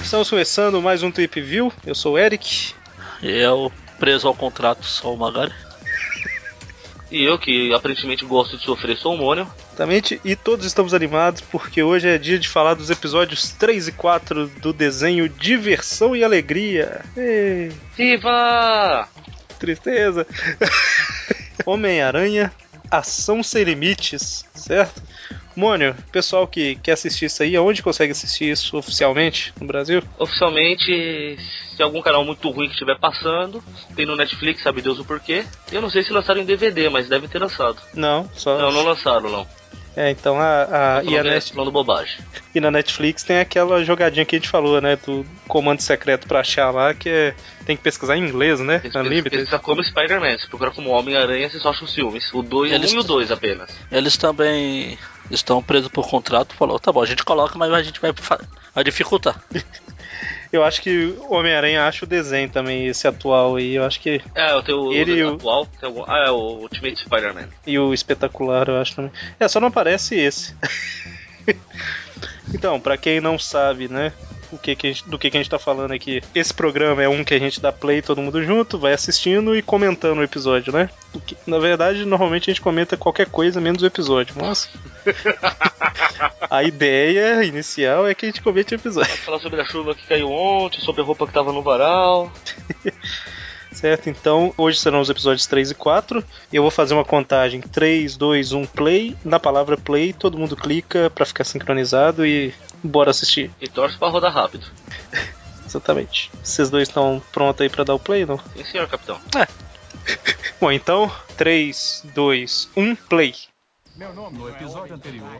Estamos começando mais um Trip View. Eu sou o Eric. E eu, preso ao contrato, sou o Magari. E eu, que aparentemente gosto de sofrer, sou o Mônio. Exatamente, e todos estamos animados porque hoje é dia de falar dos episódios 3 e 4 do desenho Diversão e Alegria. Ei, Viva! tristeza! Homem-Aranha, Ação Sem Limites, certo? Mônio, pessoal que quer assistir isso aí, aonde consegue assistir isso oficialmente no Brasil? Oficialmente, se algum canal muito ruim que estiver passando, tem no Netflix, sabe Deus o porquê. Eu não sei se lançaram em DVD, mas deve ter lançado. Não, só. Não, não lançaram, não. É, então a, a, Tô e, a falando, Net- falando bobagem. e na Netflix tem aquela jogadinha que a gente falou, né? Do comando secreto pra achar lá, que é. Tem que pesquisar em inglês, né? Eles Unlimited. como Spider-Man. Se procurar como Homem-Aranha, você só acha os filmes. O 2 Eles- um e o 2 apenas. Eles também estão presos por contrato. Falou, tá bom, a gente coloca, mas a gente vai, vai dificultar. Eu acho que o Homem-Aranha acha o desenho também, esse atual aí. Eu acho que. É, eu tenho Ele o o- atual. algum- Ah, é o Ultimate Spider-Man. E o espetacular, eu acho também. É, só não aparece esse. então, pra quem não sabe, né? O que que gente- do que, que a gente tá falando aqui. Esse programa é um que a gente dá play todo mundo junto, vai assistindo e comentando o episódio, né? Que- na verdade, normalmente a gente comenta qualquer coisa menos o episódio, mas. a ideia inicial é que a gente comente o episódio. Falar sobre a chuva que caiu ontem, sobre a roupa que tava no varal. Certo? Então, hoje serão os episódios 3 e 4. Eu vou fazer uma contagem 3, 2, 1, play. Na palavra play, todo mundo clica pra ficar sincronizado e bora assistir. E torce pra rodar rápido. Exatamente. Vocês dois estão prontos aí pra dar o play, não? Sim, senhor capitão. Bom, então, 3, 2, 1, play. Meu nome no episódio anterior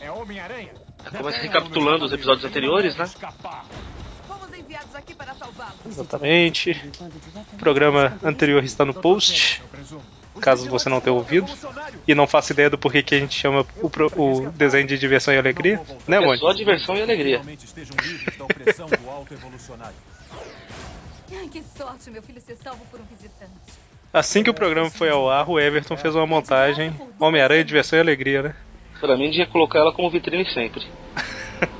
é Homem-Aranha. Começa recapitulando os episódios anteriores, né? Exatamente. O programa anterior está no post, caso você não tenha ouvido. E não faça ideia do porquê que a gente chama o, pro- o desenho de diversão e alegria. Né, É Mônica? só diversão e alegria. Que sorte, meu filho ser salvo por um visitante. Assim que o programa foi ao ar, o Everton fez uma montagem Homem-Aranha, diversão e alegria, né? Pra mim, devia colocar ela como vitrine sempre.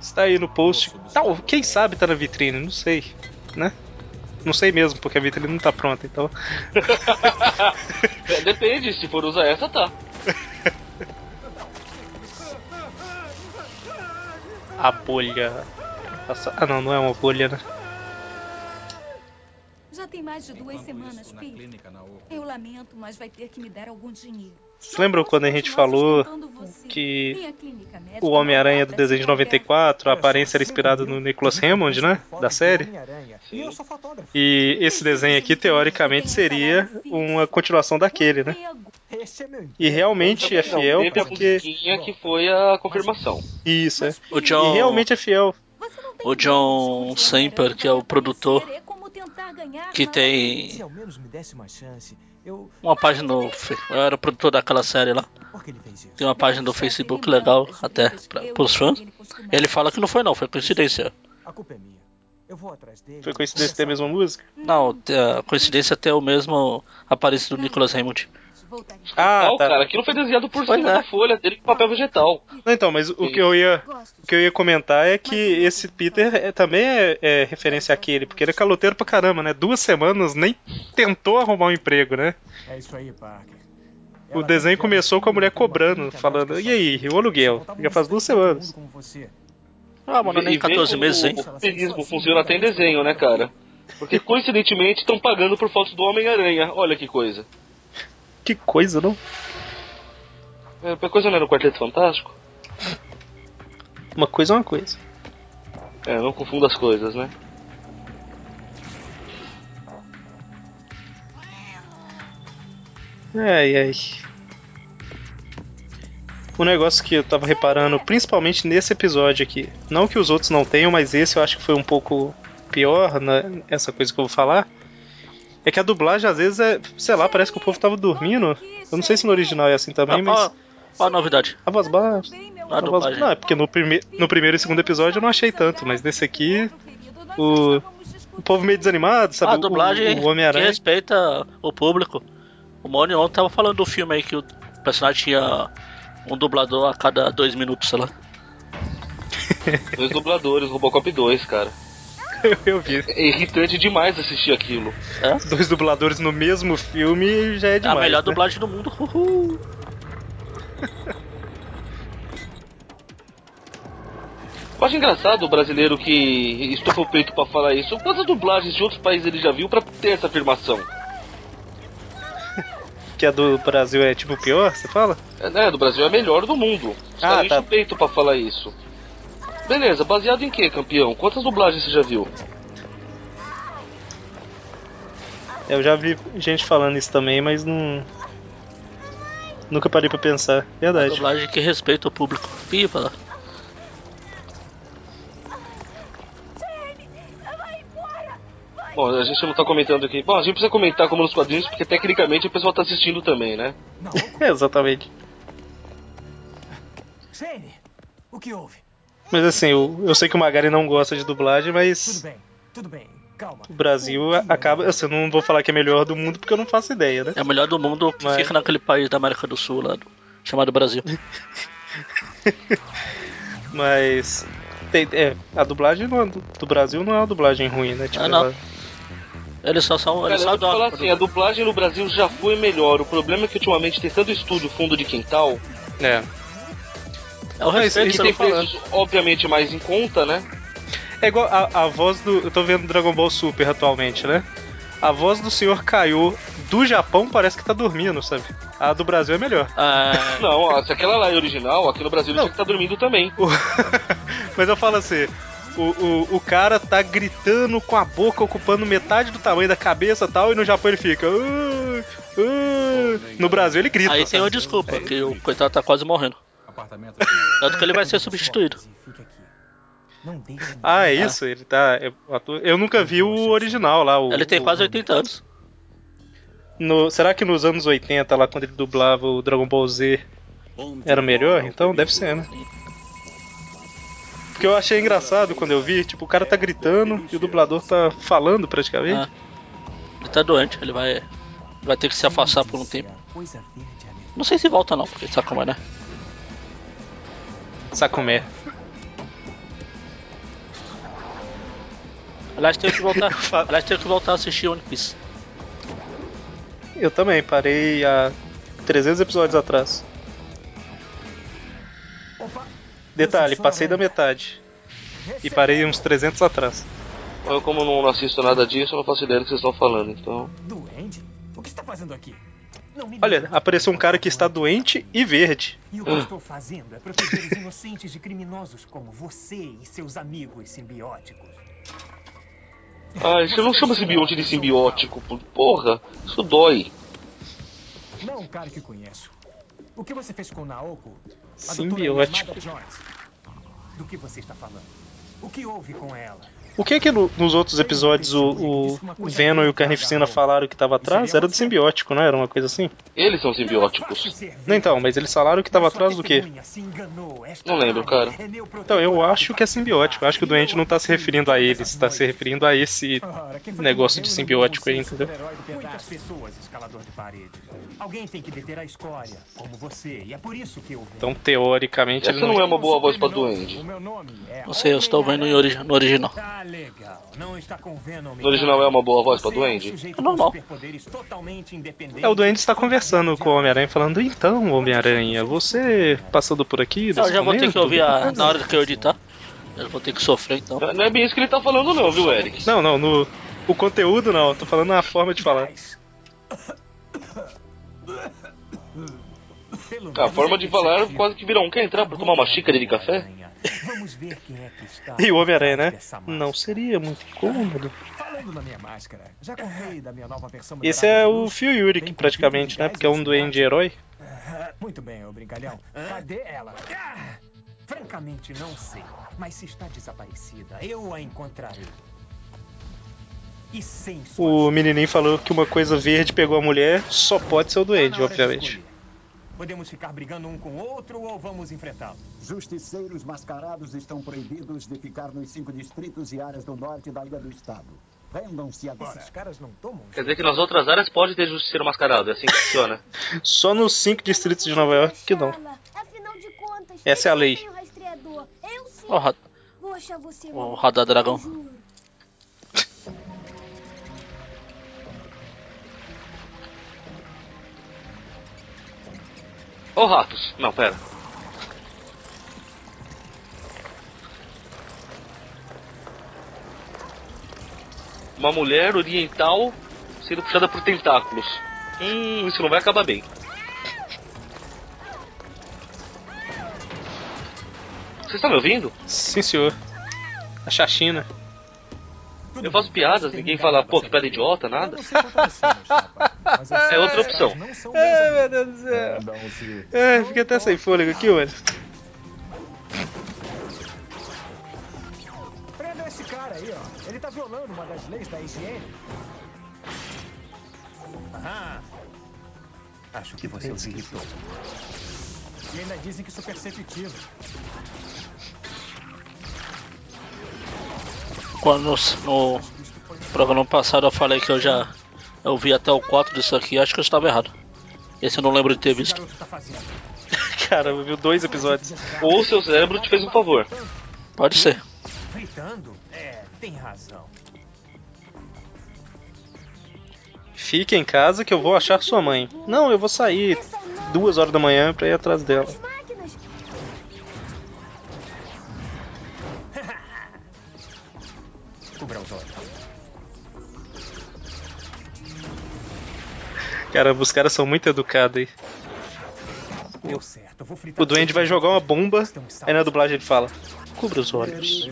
Está aí no post. Tal, quem sabe tá na vitrine, não sei, né? Não sei mesmo, porque a vitrine não tá pronta, então. É, depende, se for usar essa, tá. A bolha. Ah, não, não é uma bolha, né? Tem mais de duas semanas, Pete. Eu lamento, mas vai ter que me dar algum dinheiro. Vocês lembram quando a gente falou que o Homem-Aranha do desenho de 94, a aparência era inspirada no Nicholas Hammond, né? Da série. E. E esse desenho aqui, teoricamente, seria uma continuação daquele, né? É E realmente é fiel porque. que foi a confirmação. Isso, é. O John, E realmente é fiel. o John Semper, que é o produtor, que tem Se ao menos me desse uma chance, eu. uma página no. Eu era o produtor daquela série lá. Tem uma página do Facebook legal até pra, pros fãs. Ele fala que não foi não, foi coincidência. A culpa é minha. Eu vou atrás dele. Foi coincidência ter a mesma música? Não, a coincidência até o mesmo aparência do Nicholas Hammond. Ah, Não, tá. cara, aquilo foi desenhado por Pois cima é. da folha dele com papel vegetal. Não, então, mas o que eu ia, o que eu ia comentar é que esse Peter é- também é, é referência àquele, porque ele é caloteiro pra caramba, né? Duas semanas nem tentou arrumar um emprego, né? É isso aí, Parker. O desenho começou com a mulher cobrando, falando, e aí, o aluguel? Já faz duas semanas. Ah, mano, nem E vê 14 como meses, hein? O feminismo funciona até em desenho, né, cara? Porque coincidentemente estão pagando por fotos do Homem-Aranha. Olha que coisa. Que coisa, não? É, a coisa não era o Quarteto Fantástico? Uma coisa é uma coisa. É, não confunda as coisas, né? Ai, ai. Um negócio que eu tava reparando, principalmente nesse episódio aqui, não que os outros não tenham, mas esse eu acho que foi um pouco pior, né, essa coisa que eu vou falar, é que a dublagem às vezes é, sei lá, parece que o povo tava dormindo. Eu não sei se no original é assim também, Ah, mas ó, ó a novidade. a voz baixa. A A voz... dublagem. Não, é porque no, prime... no primeiro e segundo episódio eu não achei tanto, mas nesse aqui, o- o povo meio desanimado, sabe? a dublagem o, o que Homem-Aranha. respeita o público. O Moni ontem tava falando do filme aí que o personagem tinha um dublador a cada dois minutos, sei lá. Dois dubladores, Robocop 2, cara. Eu vi. É irritante demais assistir aquilo. Dois dubladores no mesmo filme já é demais. a melhor né? dublagem do mundo. Uhul. Eu acho engraçado o brasileiro que estufa o peito pra falar isso. Quantas dublagens de outros países ele já viu pra ter essa afirmação? Que a do Brasil é tipo pior, você fala? É, né, do Brasil é a melhor do mundo. Os Ah, tá. o peito pra falar isso. Beleza, baseado em que, campeão? Quantas dublagens você já viu? Eu já vi gente falando isso também, mas não. Nunca parei pra pensar. Verdade. Dublagem que respeita o público. Viva! Bom, a gente não tá comentando aqui. Bom, a gente precisa comentar como nos quadrinhos, porque tecnicamente o pessoal tá assistindo também, né? É, exatamente. Shane, o que houve? Mas assim, eu, eu sei que o Magari não gosta de dublagem, Tudo mas bem, tudo bem, calma. o Brasil a- acaba. Assim, eu não vou falar que é melhor do mundo porque eu não faço ideia, né? É o melhor do mundo que Mas- fica naquele país da América do Sul lá, do- chamado Brasil. Mas. tem- é, a dublagem não é do, do Brasil não é uma dublagem ruim, né? Tipo, Ah, não. ela- Eles só são. Cara, Eles eu só vou te falar assim, a dublagem no Brasil já foi melhor. O problema é que ultimamente tem tanto estúdio fundo de quintal, é. É o respeito que tem tô preços obviamente mais em conta, né? É igual a, a voz do. Eu tô vendo Dragon Ball Super atualmente, né? A voz do senhor Kaiô do Japão parece que tá dormindo, sabe? A do Brasil é melhor. É, Não, ó, se aquela lá é original, aqui no Brasil ele que estar dormindo também. Mas eu falo assim. O, o, o cara tá gritando com a boca ocupando metade do tamanho da cabeça e tal, e no Japão ele fica. "Ah, ah". No Brasil ele grita. aí tem uma desculpa, que o coitado tá quase morrendo. Apartamento. Tanto que ele vai ser substituído. Ah, é isso? Ele tá. é, Eu nunca vi o original lá. O, Ele tem quase 80 anos. no- será que nos anos 80, lá quando ele dublava o Dragon Ball Z, era melhor? Então deve ser, né? Porque eu achei engraçado quando eu vi, tipo, o cara tá gritando e o dublador tá falando praticamente. Ah. Ele tá doente, ele vai. Vai ter que se afastar por um tempo. Não sei se volta não, porque sabe como é, né? Sacomé. Aliás, tenho que voltar. Aliás, tenho que voltar a assistir One Piece. Eu também, parei há 300 episódios atrás. Opa! Detalhe, passei da aranha. metade. E parei uns 300 atrás. Eu, como não assisto nada disso, eu não faço ideia do que vocês estão falando, então. Duende? O que está fazendo aqui? Não me Olha, apareceu um cara que está doente e verde. E o que eu estou fazendo é proteger os inocentes de criminosos como você e seus amigos simbióticos. Ah, isso não chama simbionte de simbiótico. Porra, isso dói. Não, cara que conheço. O que você fez com Naoko? Simbiótico. Do que você está falando? O que houve com ela? O que que no- nos outros episódios o, o Venom e o Carnificina falaram que tava atrás? Era do simbiótico, não era uma coisa assim? Eles são é simbióticos. então, vivo. mas eles falaram que tava Sua atrás do quê? Não lembro, cara. é Então, eu acho que é simbiótico. Eu acho que o doente não tá se referindo a eles, tá se referindo a esse negócio de simbiótico aí, entendeu? Muitas pessoas, escalador de paredes. Alguém tem que deter a escória, como você. E é por isso que eu. Então, teoricamente, ele Essa não... não é uma boa voz pra O doente. é Não sei, eu estou vendo no original. Tá legal. Não está com Venom. No original é uma boa voz pra Você é duende? É normal. totalmente independente. É, o Duende está conversando com o Homem-Aranha, falando: Então, Homem-Aranha, você passando por aqui? Eu já vou ter que momento?" ouvir a, na hora que eu editar. Eu vou ter que sofrer então. Não é bem isso que ele tá falando, não, viu, Eric? Não, não, no o conteúdo não, eu tô falando na forma de falar. A forma é de falar quase que vira um. Quer entrar pra tomar uma xícara de café? Vamos ver quem é que está. E o Homem-Aranha, né? Não seria muito cômodo. Falando na minha máscara, Esse é o Phil Yurik, praticamente, né? Porque é um duende herói. Ah, Muito bem, ô brincalhão. Cadê ela? Ah, francamente, não sei. Mas se está desaparecida, eu a encontrarei. E O menininho falou que uma coisa verde pegou a mulher, só pode ser o tá duende, obviamente. Podemos ficar brigando um com o outro ou vamos enfrentá-lo? Justiceiros mascarados estão proibidos de ficar nos cinco distritos e áreas do norte da ilha do estado. Vendam-se agora. Esses caras não tomam. Quer dizer que nas outras áreas pode ter justiceiro mascarado, é assim que funciona. Só nos cinco distritos de Nova York que não. Afinal de contas, Essa é a lei. Eu sim. Ra- Vou achar você o maluco, Radar Dragão. Ô ratos! Não, pera. Uma mulher oriental sendo puxada por tentáculos. Hum, isso não vai acabar bem. Vocês estão me ouvindo? Sim, senhor. A Chachina. Eu faço piadas, ninguém fala, pô, que piada idiota, nada. É outra opção. não são Ai, meu. Deus do céu. Vendam-se. Ai, fiquei até sem fôlego aqui, mano. Prenda esse cara aí, ó. Ele tá violando uma das leis da higiene. Aham. Acho que você os irritou. E ainda dizem que sou perceptivo. Quando no, no programa passado eu falei que eu já eu vi até o 4 disso aqui, acho que eu estava errado. Esse eu não lembro de ter visto. tá. Cara, viu dois episódios. Ou seu cérebro te fez um favor. Pode ser. É, tem razão. Fique em casa que eu vou achar sua mãe. Não, eu vou sair duas horas da manhã pra ir atrás dela. Caramba, os caras são muito educados aí. Deu certo. eu Vou fritar O duende vai jogar uma bomba, aí na dublagem ele fala: Cubra os olhos.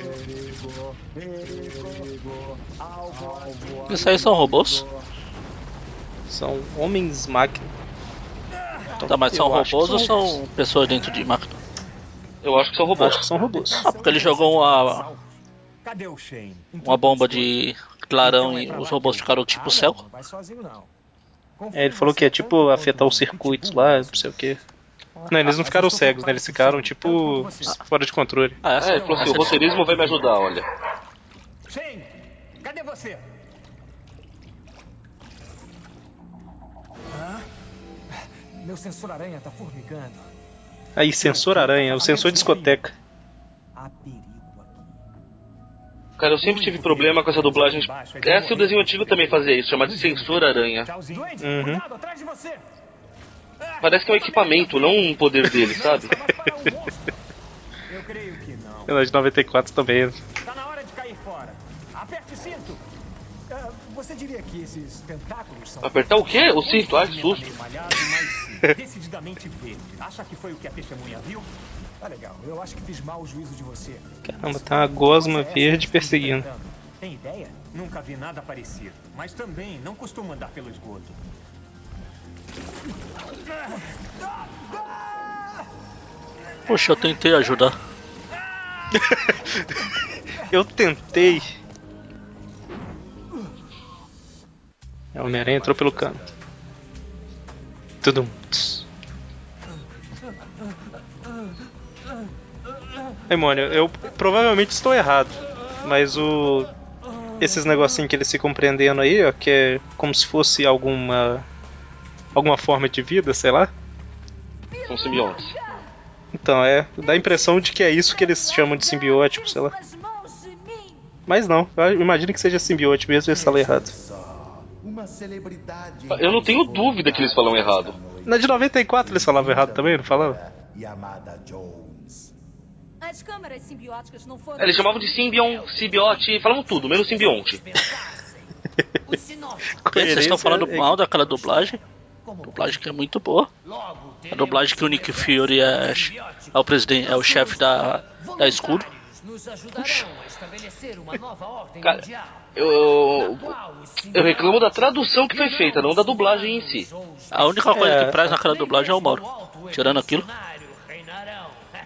Isso aí são robôs? São homens máquina. Tá, mas são robôs ou são são pessoas dentro de máquina? Eu acho que são Eu acho robôs. que são robôs. Ah, porque ele jogou uma, Cadê o Shane? uma bomba de clarão Então é e os robôs ficaram tipo Ah, É, ele falou que é tipo afetar os circuitos lá, não sei o que. Não, eles não ficaram cegos, né? Eles ficaram tipo fora de controle. Ah, É, ele falou assim, o roteirismo vai me ajudar, olha. Shane, cadê você? Hã? Meu sensor aranha tá formigando. Aí, sensor aranha, o sensor discoteca. Aqui. Cara, eu sempre tive problema com essa dublagem. Essa e o desenho antigo também fazia isso, chamado de Censor Aranha. Uhum. Parece que é um equipamento, não um poder dele, sabe? Eu creio que não. Na de 94 também. Tá na hora de cair fora. Aperte o cinto. Ah, você diria que esses tentáculos são... Apertar o quê? O cinto? Ai, que susto. Decididamente verde. Acha que foi o que a testemunha viu? Tá legal. Eu acho que fiz mal o juízo de você. Caramba, tá uma gosma é verde perseguindo. enfrentando. Tem ideia? Nunca vi nada parecido. Mas também não costumo andar pelo esgoto. Poxa, eu tentei ajudar. Eu tentei. É, O Homem-Aranha entrou pelo cano. Tudum. Tss. Aí, Mônio, eu provavelmente estou errado, mas o. Esses negocinhos que eles ficam prendendo aí, ó, que é como se fosse alguma. alguma forma de vida, sei lá. São simbiontes. Então, é. Dá a impressão de que é isso que eles chamam de simbiótico, sei lá. Mas não, eu imagino que seja simbiote mesmo e eles falam errado. Uma celebridade. Eu não tenho dúvida que eles falam errado. Na de 94 eles falavam errado também, não falavam? As câmeras simbióticas não foram. É, Eles chamavam de simbion, simbiote, falavam tudo, menos simbionte. Vocês estão falando é- mal daquela dublagem? Dublagem que é muito boa. A dublagem que o Nick Fury é, é o presidente, é o chefe da, da escudo. Cara. Eu, eu reclamo da tradução que foi feita, não da dublagem em si. A única coisa É. que presta naquela dublagem é o Mauro. Tirando aquilo.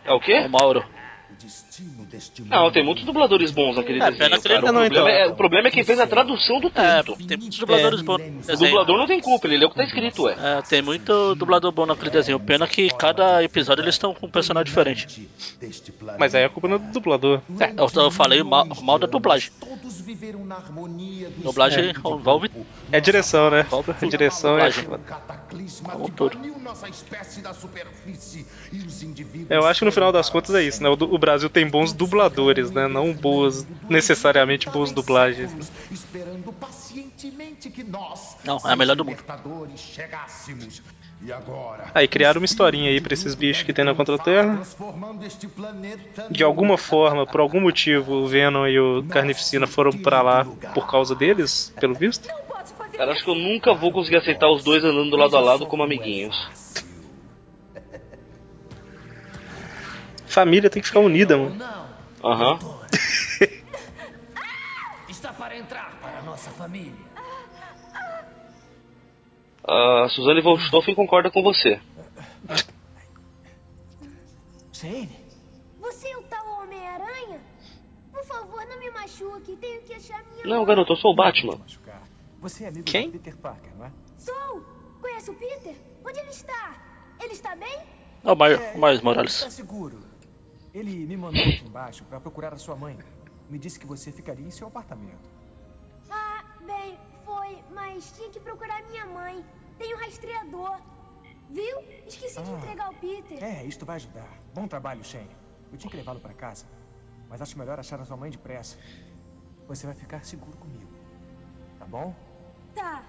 É o é quê? o Mauro. Não, tem muitos dubladores bons naquele É, desenho, cara. não- o, problema então. é, o problema é quem fez a tradução do É, texto. tem muitos dubladores bons. O dublador não tem culpa, ele lê o que tá escrito, ué. É, tem muito dublador bom naquele desenho. Pena que cada episódio eles estão com um personagem diferente. Mas aí a culpa não é do dublador. É, eu, eu falei mal, mal da dublagem. Todos viveram na harmonia dos Dublagem envolve É direção, né? Direção é. Um superfície e indivíduos Eu acho que no final das contas é isso, né? O, o Brasil tem bons dubladores, né? Não boas, necessariamente boas dublagens. né? Esperando pacientemente que nós, Não, é a melhor do mundo. libertadores, chegássemos. E agora, Aí criaram uma historinha aí pra esses bichos que tem na Contra-Terra. De alguma forma, por algum motivo, o Venom e o Carnificina foram pra lá por causa deles, pelo visto. Cara, acho que eu nunca vou conseguir aceitar os dois andando lado a lado como amiguinhos. Família tem que ficar unida, mano. Não, Aham. está para entrar para a nossa família. A Suzane von Stoffen concorda com você. Shane, Você é o tal Homem-Aranha? Por favor, não me machuque. Tenho que achar minha Não, garoto, eu sou o Batman. Você é amigo Quem? do Peter Parker, não é? Sou. Conhece o Peter? Onde ele está? Ele está bem? É o Miles, É, o Miles Está Morales. seguro. Ele me mandou aqui embaixo para procurar a sua mãe. Me disse que você ficaria em seu apartamento. Ah, bem, foi, mas tinha que procurar minha mãe. Tem um rastreador. Viu? Esqueci de Ah. entregar o Peter. É, isto vai ajudar. Bom trabalho, Shane. Eu tinha que levá-lo para casa, mas acho melhor achar a sua mãe depressa. Você vai ficar seguro comigo. Tá bom? Tá.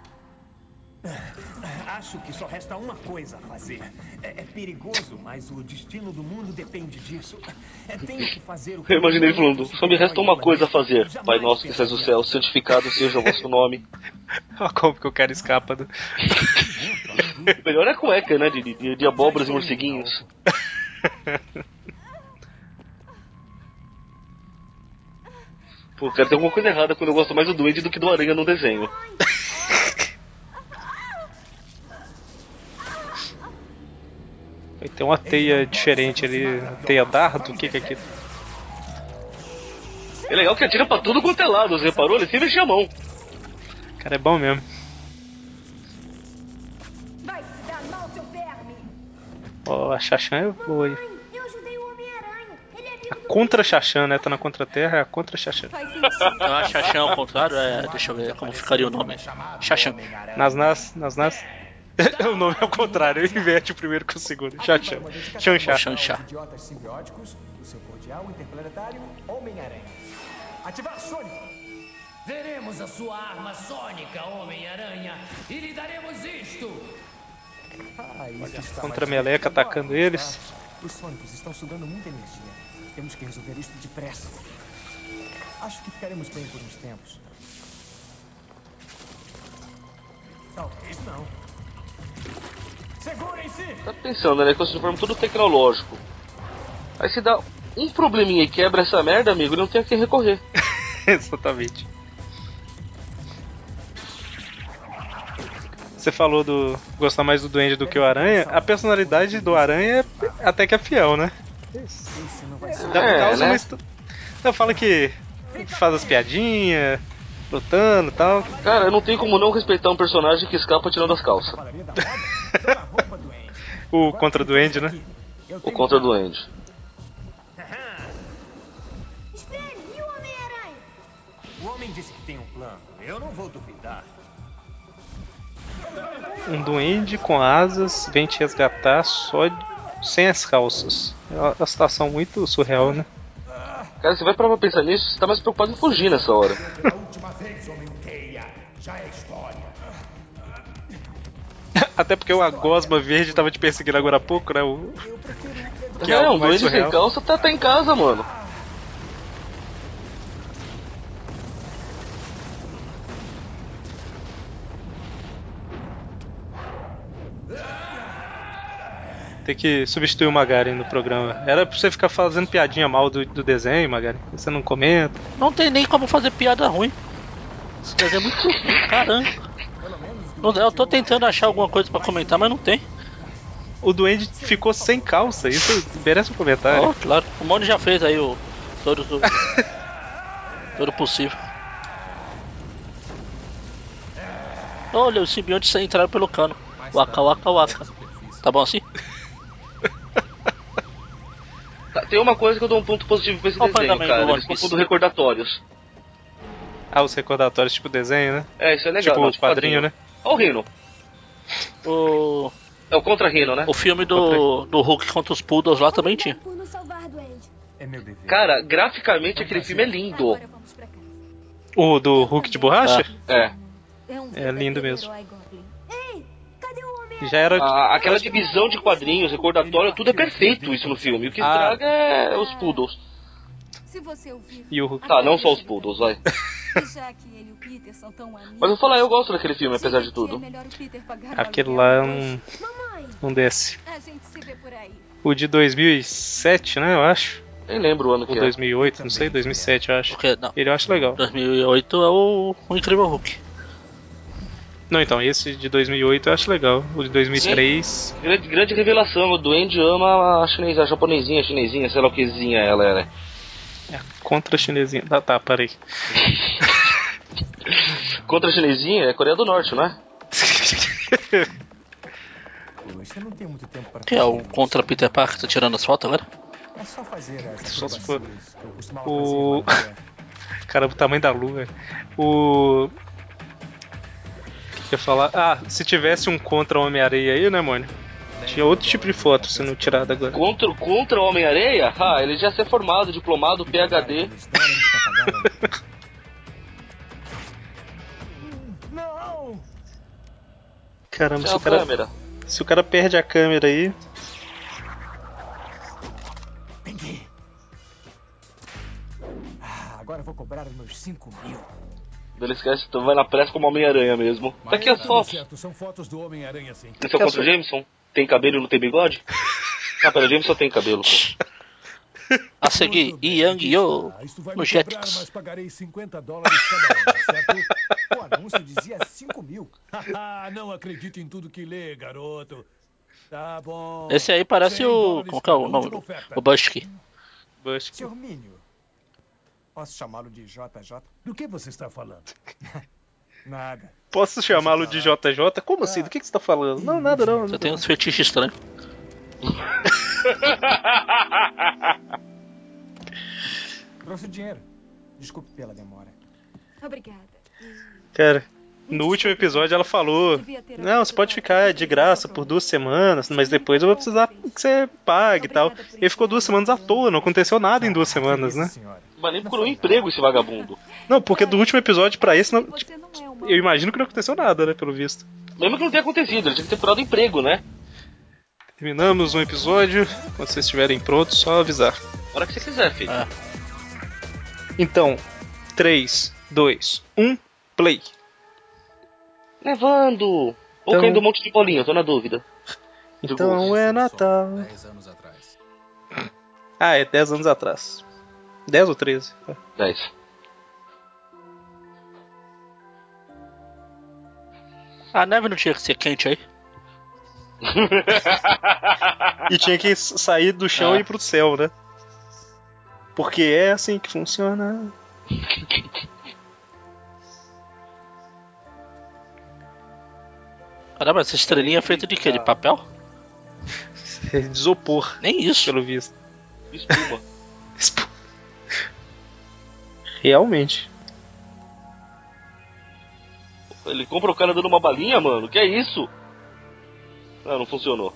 Acho que só resta uma coisa a fazer. É, é perigoso, mas o destino do mundo depende disso. É, tenho que fazer o que Eu imaginei ele falando, só me resta uma coisa a fazer. Pai Jamais nosso que estás no céu, santificado seja o vosso nome. Olha como que o cara escapa do. Melhor é a cueca, né? De, de, de abóboras e morceguinhos. Pô, cara, tem alguma coisa errada quando eu gosto mais do Duende do que do Aranha no desenho. Tem uma teia diferente ali. Teia dardo? O que que é aquilo? É legal que atira pra tudo quanto é lado, você reparou? Ele sempre a mão. Cara, é bom mesmo. Vai se dar mal, seu verme! Ó, a Xaxã é boa aí. É do Contra Xaxã, né? Tá na Contra-Terra, é a Contra Xaxã. Então a Xaxã ao contrário, é, deixa eu ver como ficaria o nome. Xaxã. Nas nas, nas nas. o nome é o contrário, ele inverte o primeiro com o segundo. Xanxá. Xanxá. Os idiotas simbióticos, o seu cordial interplanetário Homem-Aranha. Ativar Sônico! Veremos a sua arma sônica, Homem-Aranha, e lhe daremos isto. Ah, isso está contra a mais meleca difícil atacando eles. Os sônicos estão sugando muita energia. Temos que resolver isso depressa. Acho que ficaremos bem por uns tempos. Talvez não. Segurem-se! Tá pensando, né? Que vocês formam tudo tecnológico. Aí se dá um probleminha e quebra essa merda, amigo, não tem a quem recorrer. Exatamente. Você falou do gostar mais do Duende do que o Aranha. A personalidade do Aranha é até que é fiel, né? Esse não vai ser. Dá É, causa né? uma Não, fala que faz as piadinhas, lutando e tal. Cara, não tem como não respeitar um personagem que escapa tirando as calças. O contra Duende, né? O contra um do Duende. Espere, o Homem-Aranha? O homem disse que tem um plano. Eu não vou duvidar. Um duende com asas vem te resgatar só sem as calças. É uma situação muito surreal, né? Cara, você vai pra pensar nisso, você tá mais preocupado em fugir nessa hora. Até porque o Gosma Verde tava te perseguindo agora há pouco, né? O... Que é é, um Duende sem calça tá, tá em casa, mano. Tem que substituir o Magari no programa. Era pra você ficar fazendo piadinha mal do, do desenho, Magari. Você não comenta. Não tem nem como fazer piada ruim. Esse desenho é muito. Caramba. Não- Eu tô tentando achar alguma coisa pra comentar, mas não tem. O Duende ficou sem calça. Isso merece um comentário. Ó, claro. O Moni já fez aí o, Todo, todo, todo possível. Olha, os simbiontes entraram pelo cano. Waka waka waka. Tá bom assim? Tá, Tem uma coisa que eu dou um ponto positivo pra esse Qual desenho, cara. Eles tudo recordatórios. Ah, os recordatórios tipo desenho, né? É, isso é legal. tipo o quadrinho, né? Olha o Rino. O, É o Contra Rino, né? o filme do, do Hulk contra os Poodles lá também tinha. É meu dever. Cara, graficamente aquele filme é lindo. O do Hulk de borracha? É. É, lindo mesmo. Homem? Já era. A- aquela divisão de quadrinhos, recordatório, tudo é perfeito isso no filme. O que Ah. estraga é os poodles. Se você ouvir. E o Hulk. Tá, não só os poodles, vai. Já que ele o Peter são tão amigos. Mas eu vou falar, eu gosto daquele filme, apesar de que tudo. É Aquele lá é um, Mamãe, um desce. A gente se vê por aí. O de 2007, né? Eu acho. Nem lembro o ano Ou que é. 2008, não sei, 2007 eu acho. Porque, não, Ele eu acho legal. 2008 é o, o Incrível Hulk. Não, então, esse de 2008 eu acho legal. O de 2003. Grande, grande revelação, o Duende ama a chinesa, a japonesinha, a chinesinha, sei lá o quezinha ela era. É contra a chinesinha. Tá, tá, parei. Contra a chinesinha é Coreia do Norte, não é? Poxa, eu não tenho muito tempo para Que é o contra Peter Parker, tá tirando as fotos agora? É só fazer as Só se for- O- Cara, o tamanho da lua. O. Que eu ia falar? Ah, se tivesse um contra Homem-Areia aí, né, mano? Tinha outro tipo de foto sendo tirada agora. Contra, contra o Homem-Areia? Ah, ele já é formado, diplomado, PhD. Não! Caramba, se É o cara, câmera. se o cara perde a câmera aí. Ah, agora vou cobrar os meus 5 mil. Ele esquece, então vai na pressa como Homem-Aranha mesmo. Tá aqui as fotos. certo, são fotos do Homem-Aranha sim. Esse é o contra Jameson? Tem cabelo e não tem bigode? Ah, pera, o Jameson tem cabelo, pô. A seguir, Yang Yo tá, vai no Jetix. mas pagarei 50 dólares cada um, certo? O anúncio dizia 5 mil. Haha, não acredito em tudo que lê, garoto. Tá bom. Esse aí parece 100 o. Qual que é o nome? O Bushki. Senhor Minho, posso chamá-lo de JJ? Do que você está falando? Nada. Posso chamá-lo de JJ? Como assim? Do que, você tá falando? Não, nada não. Você tem uns fetiches estranhos. Trouxe o dinheiro. Desculpe pela demora. Obrigada. Cara, no último episódio ela falou: Não, você pode ficar de graça por duas semanas, mas depois eu vou precisar que você pague e tal. Ele ficou duas semanas à toa, não aconteceu nada em duas semanas, né? Senhora. Mas nem procurou um emprego esse vagabundo. Não, porque do último episódio pra esse, não, tipo, Você não é uma eu imagino que não aconteceu nada, né? Pelo visto. Mesmo que não tenha acontecido, ele tinha que ter procurado emprego, né? Terminamos um episódio. Quando vocês estiverem prontos, só avisar. A hora que você quiser, filho. Ah. Então, 3, 2, 1, play. Nevando! Ou Então- caindo um monte de bolinha, eu tô na dúvida. Então é Natal. 10 anos atrás. Ah, é 10 anos atrás. 10 ou 13? 10. A neve não tinha que ser quente aí. E tinha que sair do chão Ah. e ir pro céu, né? Porque é assim que funciona. Caramba, essa estrelinha é feita de quê? De papel? É de isopor, Nem isso. pelo visto. Espuma. Esp- Realmente. Ele compra o cara dando uma balinha, mano? Que é isso? Não, não funcionou.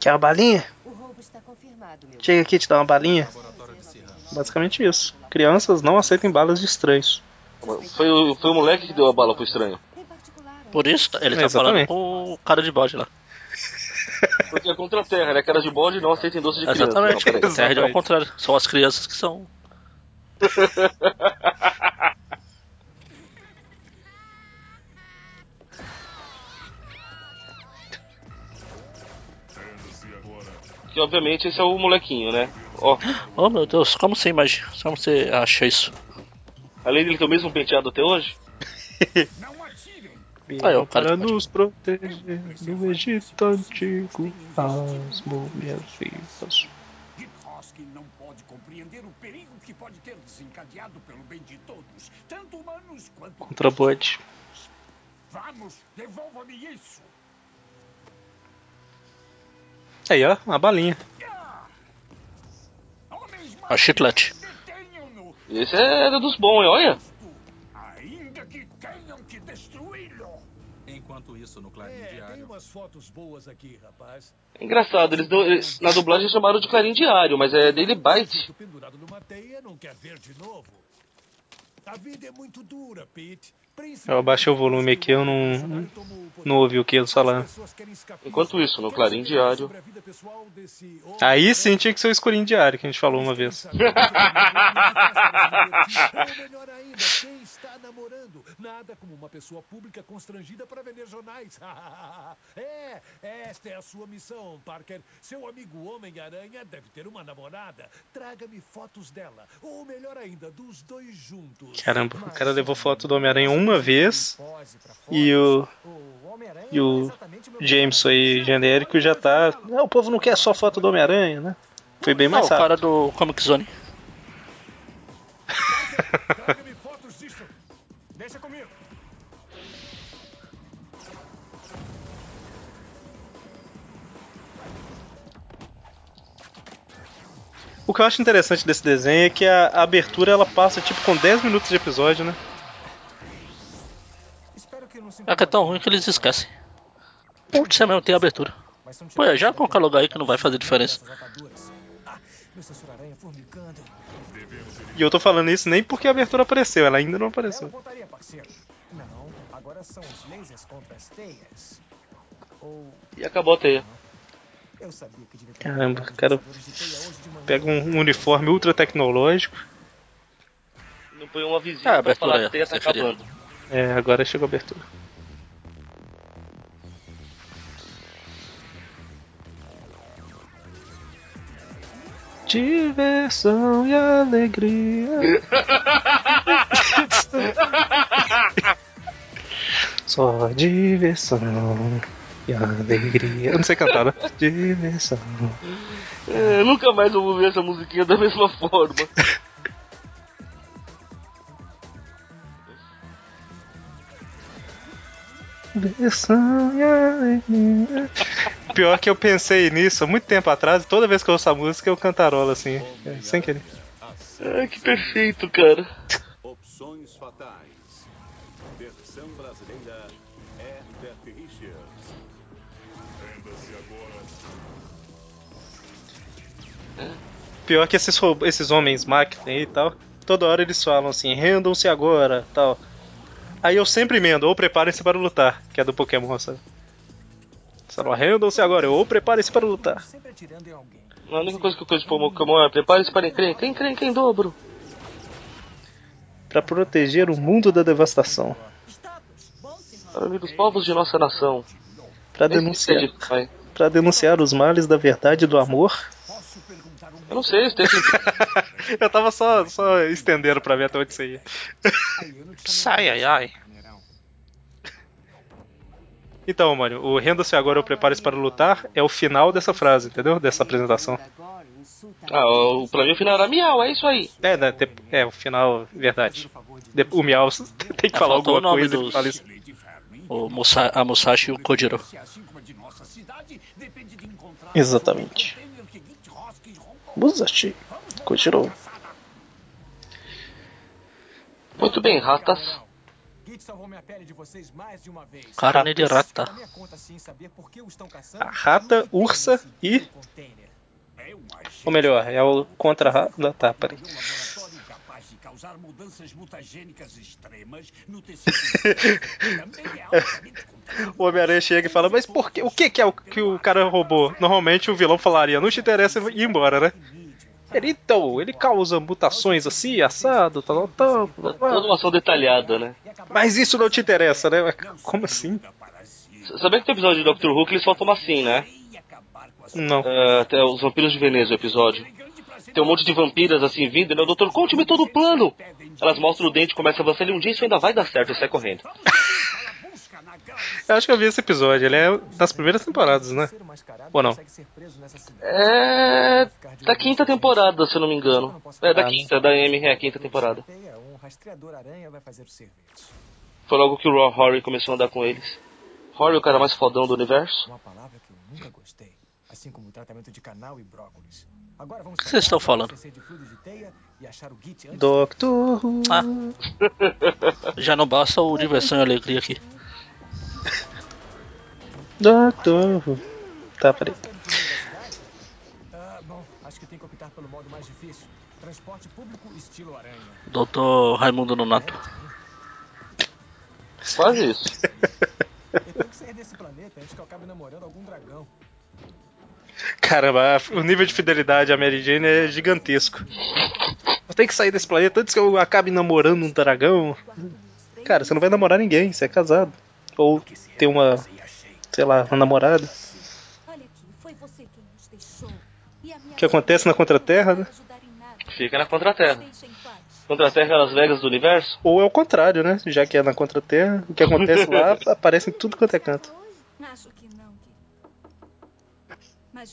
Quer uma balinha? O roubo está confirmado, meu. Chega aqui te dar uma balinha. Basicamente isso. Crianças não aceitem balas de estranhos. Foi o, foi o moleque que deu a bala pro estranho. Por isso, ele tá falando exatamente. com o cara de bode lá. Porque é contra a terra, né? Cara de bode não aceitem doce de criança. Exatamente. Não, peraí. A terra é ao Exatamente. contrário. São as crianças que são. Que obviamente esse é o molequinho, né? Ó, Oh meu Deus, como você imagina? Como você acha isso? além dele ter o mesmo penteado até hoje, Aí, ó, o cara Para nos proteger do Egito antigo, as múmias vivas. pode compreender o perigo que pode ter desencadeado pelo bem de todos, tanto humanos quanto Contra bot. Vamos, devolva-me isso. Aí, ó, uma balinha. A chiclete. Esse era dos bons, hein? olha. No Clarim É, tem Diário. umas fotos boas aqui, rapaz. É engraçado, eles, dão- eles- na dublagem chamaram de Clarim Diário, mas é Daily Byte. Pendurado numa teia, não quer ver de novo. A vida é muito dura, Pete. Eu abaixei o volume aqui, eu não, não ouvi o que eles falaram. Enquanto isso, no Clarim Diário. Aí sim tinha que ser o escurinho diário que a gente falou uma vez. Ou melhor ainda, quem está namorando? Nada como uma pessoa pública constrangida para vender jornais. é, esta é a sua missão, Parker. Seu amigo Homem-Aranha deve ter uma namorada. Traga-me fotos dela. Ou melhor ainda, dos dois juntos. Caramba, o cara levou foto do Homem-Aranha uma vez e o. E o Jameson aí, genérico, já tá. Não, o povo não quer só foto do Homem-Aranha, né? Foi bem Não, mais o cara rápido. do Comic Zone. que eu acho interessante desse desenho é que a, a abertura ela passa tipo com 10 minutos de episódio, né? É que é tão ruim que eles esquecem. Putz, é mesmo, tem abertura. Pô, é, já coloca logo aí que não vai fazer diferença. Formigando. E eu tô falando isso nem porque a abertura apareceu, ela ainda não apareceu. E acabou a teia. eu sabia que devia ter Caramba, o cara pega um uniforme ultra tecnológico. Não põe uma vizinha Ah, pra falar é, que a teia tá você queria. acabando. É, agora chegou a abertura. Diversão e alegria. Só diversão e alegria. Eu não sei cantar, né? Diversão. É, nunca mais eu vou ver essa musiquinha da mesma forma. Pior que eu pensei nisso há muito tempo atrás, e toda vez que eu ouço a música eu cantarolo assim, é, sem querer. Ai, que perfeito, cara. Opções fatais. Versão brasileira Pior que esses, esses homens máquina aí e tal, toda hora eles falam assim, rendam-se agora, tal. Aí eu sempre emendo, ou preparem-se para lutar, que é do Pokémon, sabe? Só não rendam-se agora, ou preparem-se para lutar. A única coisa que eu conheço de Pokémon é prepare-se para encrenca, quem encrenca em dobro. Para proteger o mundo da devastação. Para unir os povos de nossa nação. Para denunciar, para denunciar os males da verdade e do amor. Eu não sei, se tem assim. eu tava só, só estendendo pra ver até onde você ia. Sai, ai, ai. Então, mano, o renda-se agora ou prepare-se para lutar é o final dessa frase, entendeu? Dessa apresentação. Ah, o, pra mim o final era miau, é isso aí. É, né, te- é o final, verdade. De- o Miau tem que É, falar alguma o nome coisa, dos- fala isso. O Musa, a Musashi e o Kojiro. Exatamente. Musashi, Kojiro. Muito bem, ratas. Git salvou minha pele de vocês mais de uma vez. Carne de rata. Da. A rata, ursa e. Ou melhor, é o contra-rata. Tá, peraí. Causar mudanças mutagênicas extremas no tecido. O Homem-Aranha chega e fala, mas por que? O que, que é o que o cara roubou? Normalmente o vilão falaria, não te interessa ir embora, né? Ele, então, ele causa mutações assim, assado, tal, tal, tal. Toda uma ação detalhada, né? Mas isso não te interessa, né? Como assim? Sabia que tem episódio de Doctor Who que eles faltam assim, né? Não. É, até os vampiros de Veneza, o episódio. Tem um monte de vampiras assim vindo, né? O doutor, conte-me todo o plano. Elas mostram o dente, começa a avançar, ele um dia isso ainda vai dar certo, e sai correndo. Eu acho que eu vi esse episódio, ele é das primeiras temporadas, né? Ou não? É. Da quinta temporada, se eu não me engano. É da Ah, quinta, da M, é a quinta temporada. Um rastreador aranha vai fazer o serviço. Foi logo que o Raw Horry começou a andar com eles. Horry, o cara mais fodão do universo. Uma palavra que eu nunca gostei. Assim como o tratamento de canal e brócolis. Agora vamos O que vocês estão falando? CC de fluido de teia e achar o Git antes Doctor Who. Ah. Já não basta o diversão e alegria aqui. Doctor Who. Tá, peraí. Ah, bom, acho que tem que optar pelo modo mais difícil. Transporte público estilo aranha. Doutor Raimundo Nonato. Quase isso. Eu tenho que sair desse planeta antes que eu acabe namorando algum dragão. Caramba, o nível de fidelidade à Mary Jane é gigantesco. Eu tenho que sair desse planeta antes que eu acabe namorando um dragão. Cara, você não vai namorar ninguém, você é casado. Ou tem uma, sei lá, uma namorada. O que acontece na Contraterra, né? Fica na Contraterra. Contraterra é Las Vegas do universo? Ou é o contrário, né? Já que é na Contraterra, o que acontece lá aparece em tudo quanto é canto. Acho que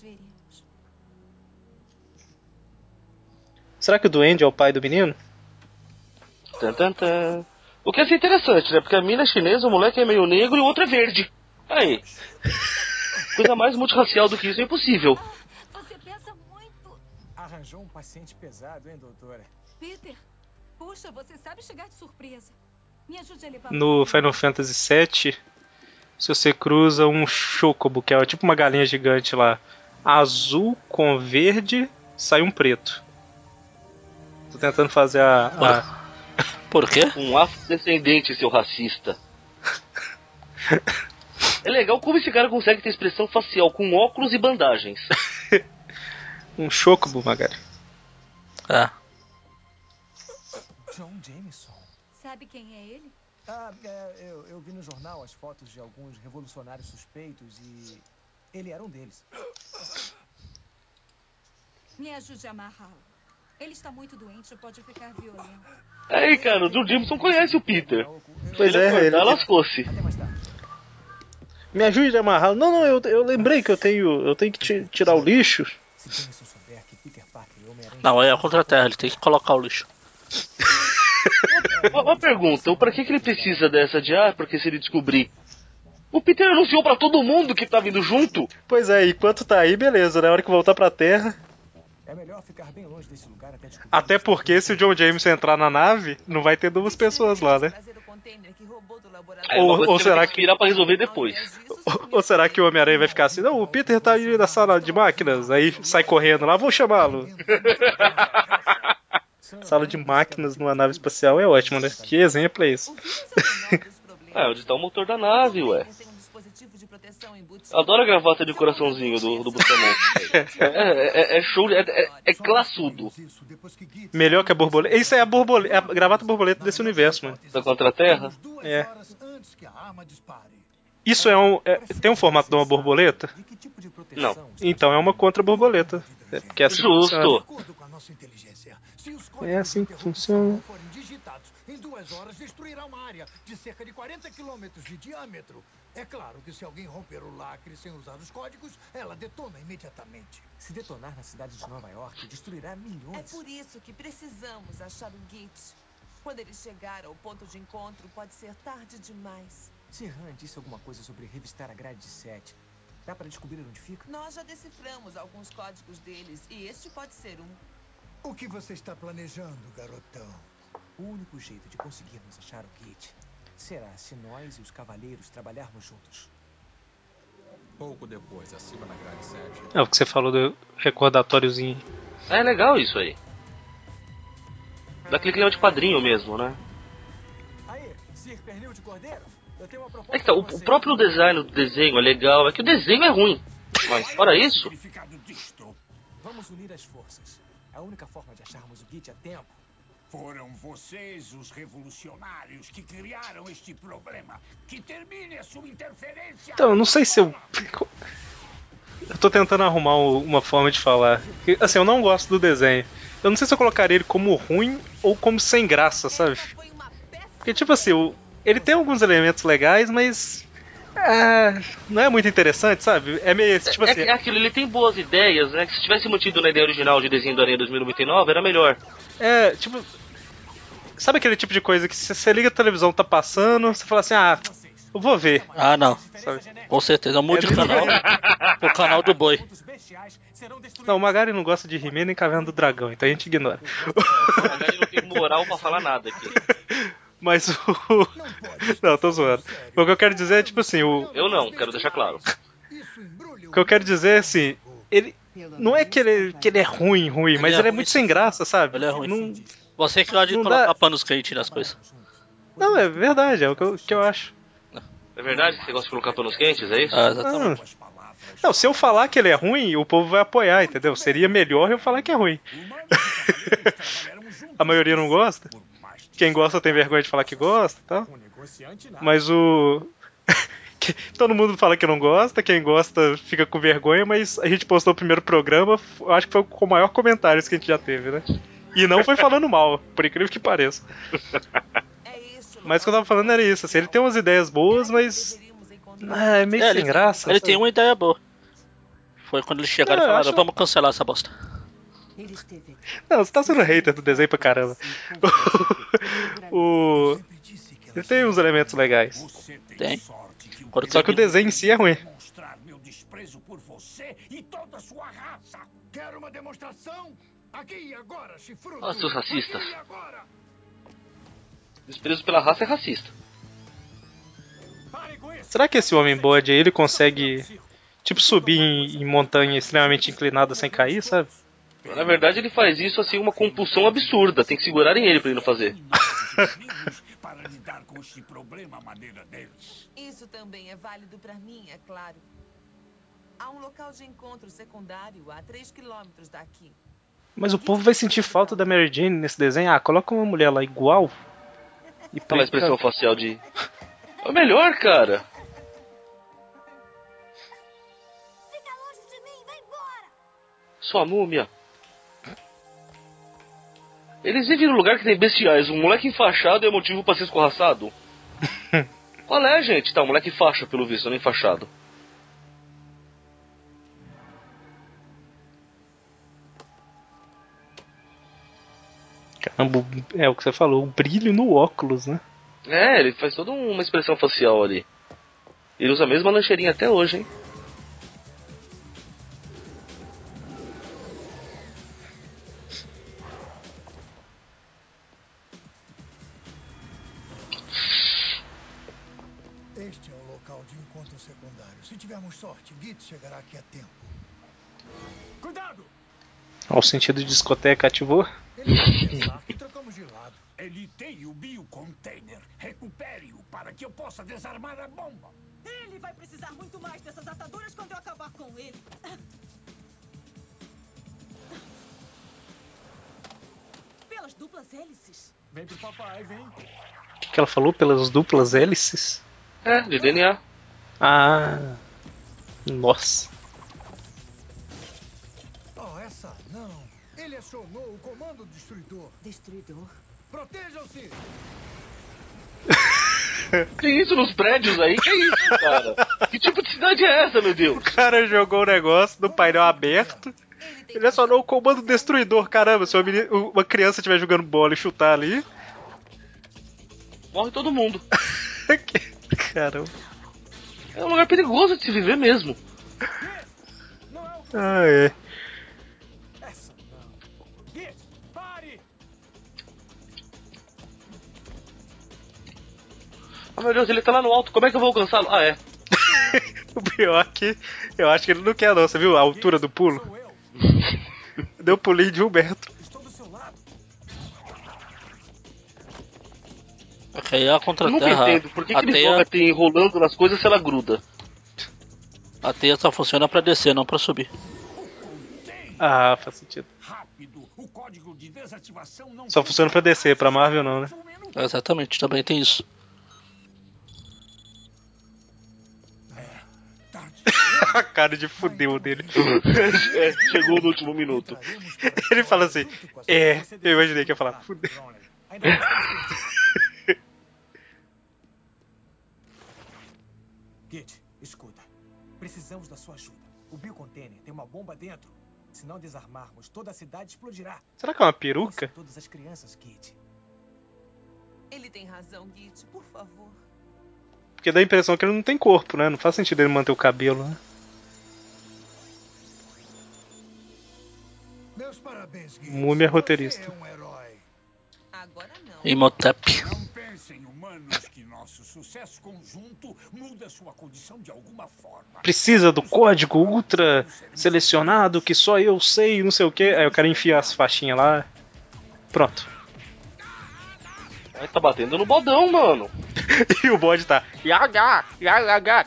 veremos. Será que o Duende é o pai do menino? Tan. O que é assim interessante, né? Porque a mina é chinesa, o moleque é meio negro e o outro é verde. Aí. Coisa mais multirracial do que isso é impossível. Você pensa muito. Arranjou um paciente pesado, hein, doutora? Peter, puxa, você sabe chegar de surpresa. Me ajude a levar. No Final Fantasy VII, se você cruza um chocobo, que é tipo uma galinha gigante lá, azul com verde, sai um preto. Tô tentando fazer a. a- Por quê? Um afrodescendente, seu racista. É legal como esse cara consegue ter expressão facial com óculos e bandagens. um chocobo, Magari. Ah. John Jameson. Sabe quem é ele? Ah, é, eu, eu vi no jornal as fotos de alguns revolucionários suspeitos e. Ele era um deles. Me ajude a amarrá-lo. Ele está muito doente e pode ficar violento. Aí, cara, o John Jameson conhece o Peter. Pois Se ele é, ele- lascou-se. Me ajude a amarrar. Não, não, eu, eu lembrei que eu tenho. Eu tenho que ti- tirar o lixo. Não, é a Contraterra, ele tem que colocar o lixo. Uma, uma pergunta, o pra que, que ele precisa dessa de ah, porque se ele descobrir? O Peter anunciou pra todo mundo que tá vindo junto. Pois é, enquanto tá aí, beleza, na hora que voltar pra Terra. É melhor ficar bem longe desse lugar até descobrir. Até porque se o John Jameson entrar na nave, não vai ter duas pessoas lá, né? Ou- ou será que virar pra resolver depois. Ou, ou será que o Homem-Aranha vai ficar assim? Não, o Peter tá aí na sala de máquinas. Aí sai correndo lá, vou chamá-lo. sala de máquinas numa nave espacial é ótimo, né? Que exemplo é isso? Ah, onde tá o motor da nave, ué. Adoro a gravata de coraçãozinho do, do Bustamante. É, é, é show, de- é, é, é classudo. Melhor que a borboleta. Isso é a borboleta, é a gravata borboleta desse universo, mano. Da Contraterra? É. Isso é um. é- tem um formato de uma borboleta? Não. Então é uma contra-borboleta. É, porque é assim que Justo. funciona. É assim que funciona. Duas horas destruirá uma área de cerca de 40 quilômetros de diâmetro. É claro que se alguém romper o lacre sem usar os códigos, ela detona imediatamente. Se detonar na cidade de Nova York, destruirá milhões. É por isso que precisamos achar o Git. Quando ele chegar ao ponto de encontro, pode ser tarde demais. Sirhan disse alguma coisa sobre revistar a grade de 7. Dá pra descobrir onde fica? Nós já deciframos alguns códigos deles e este pode ser um. O que você está planejando, garotão? O único jeito de conseguirmos achar o Git será se nós e os cavaleiros trabalharmos juntos. Pouco depois, acima na grade 7. É o que você falou do recordátóriozinho. É legal isso aí. Daquele clima de quadrinho mesmo, né? Aí, Sir Pernil de Cordeiro, eu tenho uma proposta É que tá, o, o próprio design do desenho é legal, é que o desenho é ruim. Mas fora isso, Vamos unir as forças. A única forma de acharmos o Git a tempo Foram vocês, os revolucionários, que criaram este problema. Que termine a sua interferência. Então, eu não sei se eu. Eu tô tentando arrumar uma forma de falar. Assim, eu não gosto do desenho. Eu não sei se eu colocaria ele como ruim ou como sem graça, sabe? Porque, tipo assim, o- ele tem alguns elementos legais, mas É, não é muito interessante, sabe? É meio tipo é, assim. é aquilo, ele tem boas ideias, né? Que se tivesse mantido na ideia original de desenho do Aranha 2099, era melhor. É, tipo. Sabe aquele tipo de coisa que se você liga a televisão tá passando, você fala assim, ah, eu vou ver. Ah, não. Sabe? Com certeza. Mude o canal. o canal do boi. Não, o Magari não gosta de He-Man nem Caverna do Dragão, então a gente ignora. O Magari não tem moral pra falar nada aqui. Mas o. Não, tô zoando. O que eu quero dizer é, tipo assim, o. Eu não, quero deixar claro. O que eu quero dizer é assim, ele. Não é que ele, que ele é ruim, ruim, mas é ele é ruim, muito sem graça, sabe? Ele é ruim. Não, Você que gosta de colocar dá- panos quentes nas coisas. não, é verdade, é o que eu, que eu acho. É verdade que você gosta de colocar panos quentes, é isso? Ah, exatamente. Ah. Não, se eu falar que ele é ruim, o povo vai apoiar, entendeu? Seria melhor eu falar que é ruim. A maioria não gosta. Quem gosta tem vergonha de falar que gosta e tal. Mas o. que- Todo mundo fala que não gosta, quem gosta fica com vergonha, mas a gente postou o primeiro programa, eu acho que foi com o maior comentários que a gente já teve, né? E não foi falando mal, por incrível que pareça. Mas o que eu tava falando era isso, assim, ele tem umas ideias boas, mas. Ah, é meio É, sem ele, graça. ele sabe? tem uma ideia boa. Foi quando eles chegaram Não, e falaram, acho- vamos cancelar essa bosta. Não, você tá sendo hater do desenho pra caramba. o. Ele tem uns elementos legais. Tem. Só que o desenho em si é ruim. Mostrar meu desprezo por você e toda a sua raça. Quero uma demonstração? Aqui e agora, chifrudo! Olha seus racistas. Aqui agora! Desprezo pela raça é racista. Será que esse homem bode aí ele consegue, tipo, subir em, em montanha extremamente inclinada sem cair, sabe? Na verdade, ele faz isso assim, uma compulsão absurda. Tem que segurarem ele pra ele não fazer. para lidar com este problema à maneira deles. Isso também é válido pra mim, é claro. Há um local de encontro secundário a 3 quilômetros daqui. Mas o povo vai sentir falta da Mary Jane nesse desenho. Ah, coloca uma mulher lá igual. E Olha a expressão facial de. É o melhor, cara. Fica longe de mim, vai embora! Sua múmia. Eles vivem num lugar que tem bestiais. Um moleque enfaixado é motivo pra ser escorraçado? Qual é, gente? Tá, um moleque faixa, pelo visto, não enfaixado. É o que você falou, o brilho no óculos, né? É, ele faz toda uma expressão facial ali. Ele usa a mesma lancheirinha até hoje, hein? Este é o local de encontro secundário. Se tivermos sorte, Git chegará aqui a tempo. Cuidado! Ao sentido de discoteca ativou. Ele vai pensar que trocamos de lado. Ele tem o biocontainer. Recupere-o para que eu possa desarmar a bomba. Ele vai precisar muito mais dessas ataduras quando eu acabar com ele. Pelas duplas hélices. Vem pro papai, vem. O que, que ela falou pelas duplas hélices? É, de DNA. Ah. Nossa. Acionou o comando destruidor. Destruidor? Protejam-se! Tem isso nos prédios aí? Que isso, cara? Que tipo de cidade é essa, meu Deus? O cara jogou o negócio no painel aberto. Ele acionou o comando destruidor. Caramba, se uma, menina- uma criança estiver jogando bola e chutar ali. Morre todo mundo. Caramba. É um lugar perigoso de se viver mesmo. Ah, é. Meu Deus, ele tá lá no alto. Como é que eu vou alcançá-lo? Ah, é. O pior é que eu acho que ele não quer, não. Você viu a altura do pulo? Deu pulinho de um metro. Ok, aí é a Eu nunca contra-terra. entendo. Por que, a, que ele teia, joga tem enrolando nas coisas se ela gruda? a teia só funciona pra descer, não pra subir. Ah, faz sentido. Rápido. O código de desativação não Só funciona pra descer, pra Marvel não, né? Exatamente, também tem isso. A cara de fudeu dele. É, chegou no último minuto. Ele fala assim: É, eu imaginei que ia falar, fudeu. Git, escuta. Precisamos da sua ajuda. O biocontainer tem uma bomba dentro. Se não desarmarmos, toda a cidade explodirá. Será que é uma peruca? Todas as crianças, Git. Ele tem razão, Git, por favor. Porque dá a impressão que ele não tem corpo, né? Não faz sentido ele manter o cabelo, né? Múmia roteirista. É um herói. Agora não. Imhotep. Não pensem, humanos, que nosso sucesso conjunto muda sua condição de alguma forma. Precisa do código ultra selecionado que só eu sei, não sei o que. Aí o cara enfia as faixinhas lá. Pronto. Aí tá batendo no bodão, mano. e o bode tá. Yaga, yaga.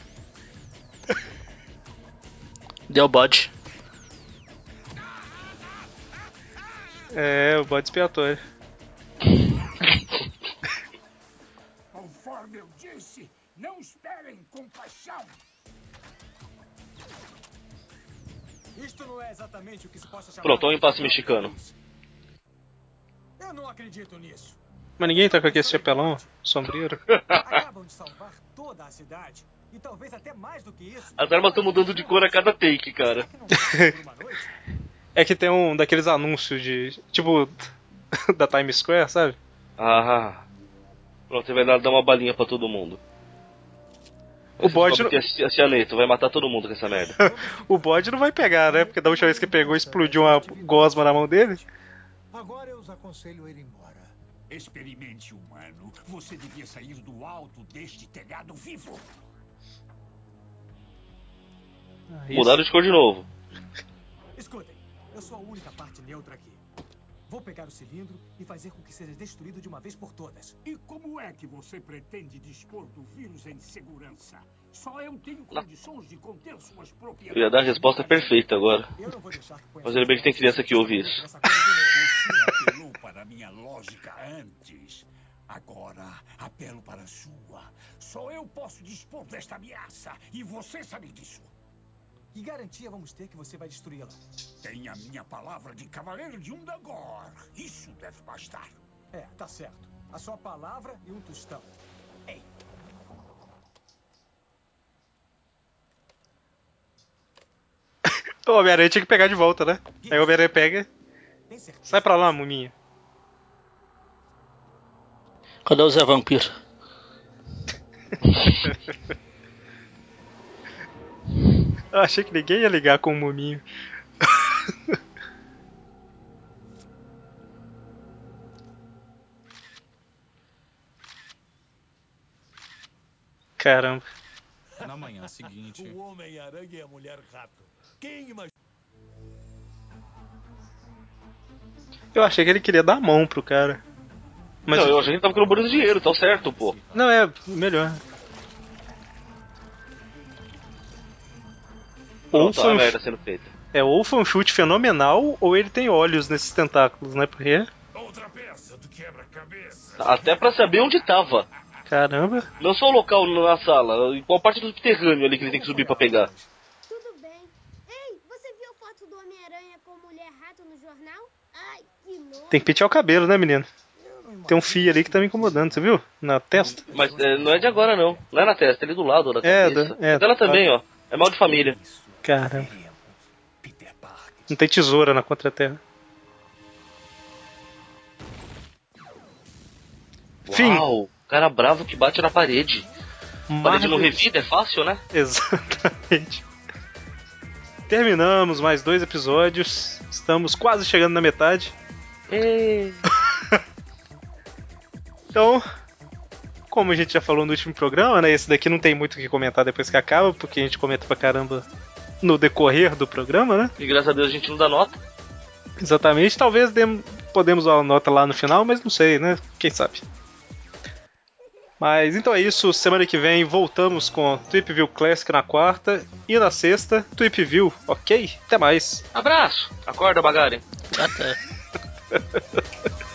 Deu bode. É, o bode expiatório. Conforme eu disse, não esperem compaixão. Isto não é exatamente o que se possa chamar. Pronto, um impasse mexicano. Eu não acredito nisso. Mas ninguém tá com aquele chapelão sombreiro. Acabam de salvar toda a cidade. E talvez até mais do que isso. As armas estão mudando de cor a cada take, cara. É que tem um daqueles anúncios de. Tipo. da Times Square, sabe? Ah. Pronto, você vai dar uma balinha pra todo mundo. O bode. Não... A cianeto, vai matar todo mundo com essa merda. o bode não vai pegar, né? Porque da última vez que pegou, explodiu uma gosma na mão dele. Agora eu os aconselho a ir embora. Experimente humano. Você devia sair do alto deste telhado vivo. Ah, Mudaram de cor de novo. Escutem, eu sou a única parte neutra aqui. Vou pegar o cilindro e fazer com que seja destruído de uma vez por todas. E como é que você pretende dispor do vírus em segurança? Só eu tenho condições de conter suas propriedades. Eu ia dar a resposta perfeita agora. Mas ainda bem que tem criança que ouve isso. Você apelou para a minha lógica antes. Agora apelo para a sua. Só eu posso dispor desta ameaça. E você sabe disso. Que garantia vamos ter que você vai destruí-la? Tenha minha palavra de cavaleiro de Undagor. Isso deve bastar. É, tá certo. A sua palavra e um tostão. Ei. O Homem-Aranha tinha que pegar de volta, né? Aí o Homem-Aranha pega. Sai pra lá, muminha. Cadê o Zé Vampiro? Eu achei que ninguém ia ligar com o muminho. Caramba. Na manhã seguinte. o Homem-Aranha e a Mulher Rato. Quem imagina? Eu achei que ele queria dar a mão pro cara. Mas não, eu achei que ele tava querendo dinheiro, tá certo, pô. Não, é melhor. Ou foi, um... merda sendo feita. é, ou foi um chute fenomenal, ou ele tem olhos nesses tentáculos, né? Porque. Outra peça do quebra-cabeça. Até pra saber onde tava. Caramba. Não só o local na sala, em qual parte do subterrâneo ali que ele tem que subir pra pegar. Tudo bem. Ei, você viu a foto do Homem-Aranha com Mulher Rato no jornal? Ai, que nojo. Tem que pentear o cabelo, né, menino? Tem um fio ali que tá me incomodando, você viu? Na testa. Mas é, não é de agora, não. Não é na testa, é ali do lado da É, cabeça. da- é, dela tá. também, ó. É mal de família. Caramba. Não tem tesoura na contraterra. Fim. Uau, cara bravo que bate na parede. Parede no Marvel- revida, é fácil, né? Exatamente. Terminamos mais dois episódios. Estamos quase chegando na metade. Então, como a gente já falou no último programa, né? Esse daqui não tem muito o que comentar depois que acaba, porque a gente comenta pra caramba no decorrer do programa, né? E graças a Deus a gente não dá nota. Exatamente. Talvez dem- podemos dar uma nota lá no final, mas não sei, né? Quem sabe. Mas então é isso. Semana que vem voltamos com Trip View Classic na quarta e na sexta Trip View, ok? Até mais. Abraço. Acorda, Bagari. Até.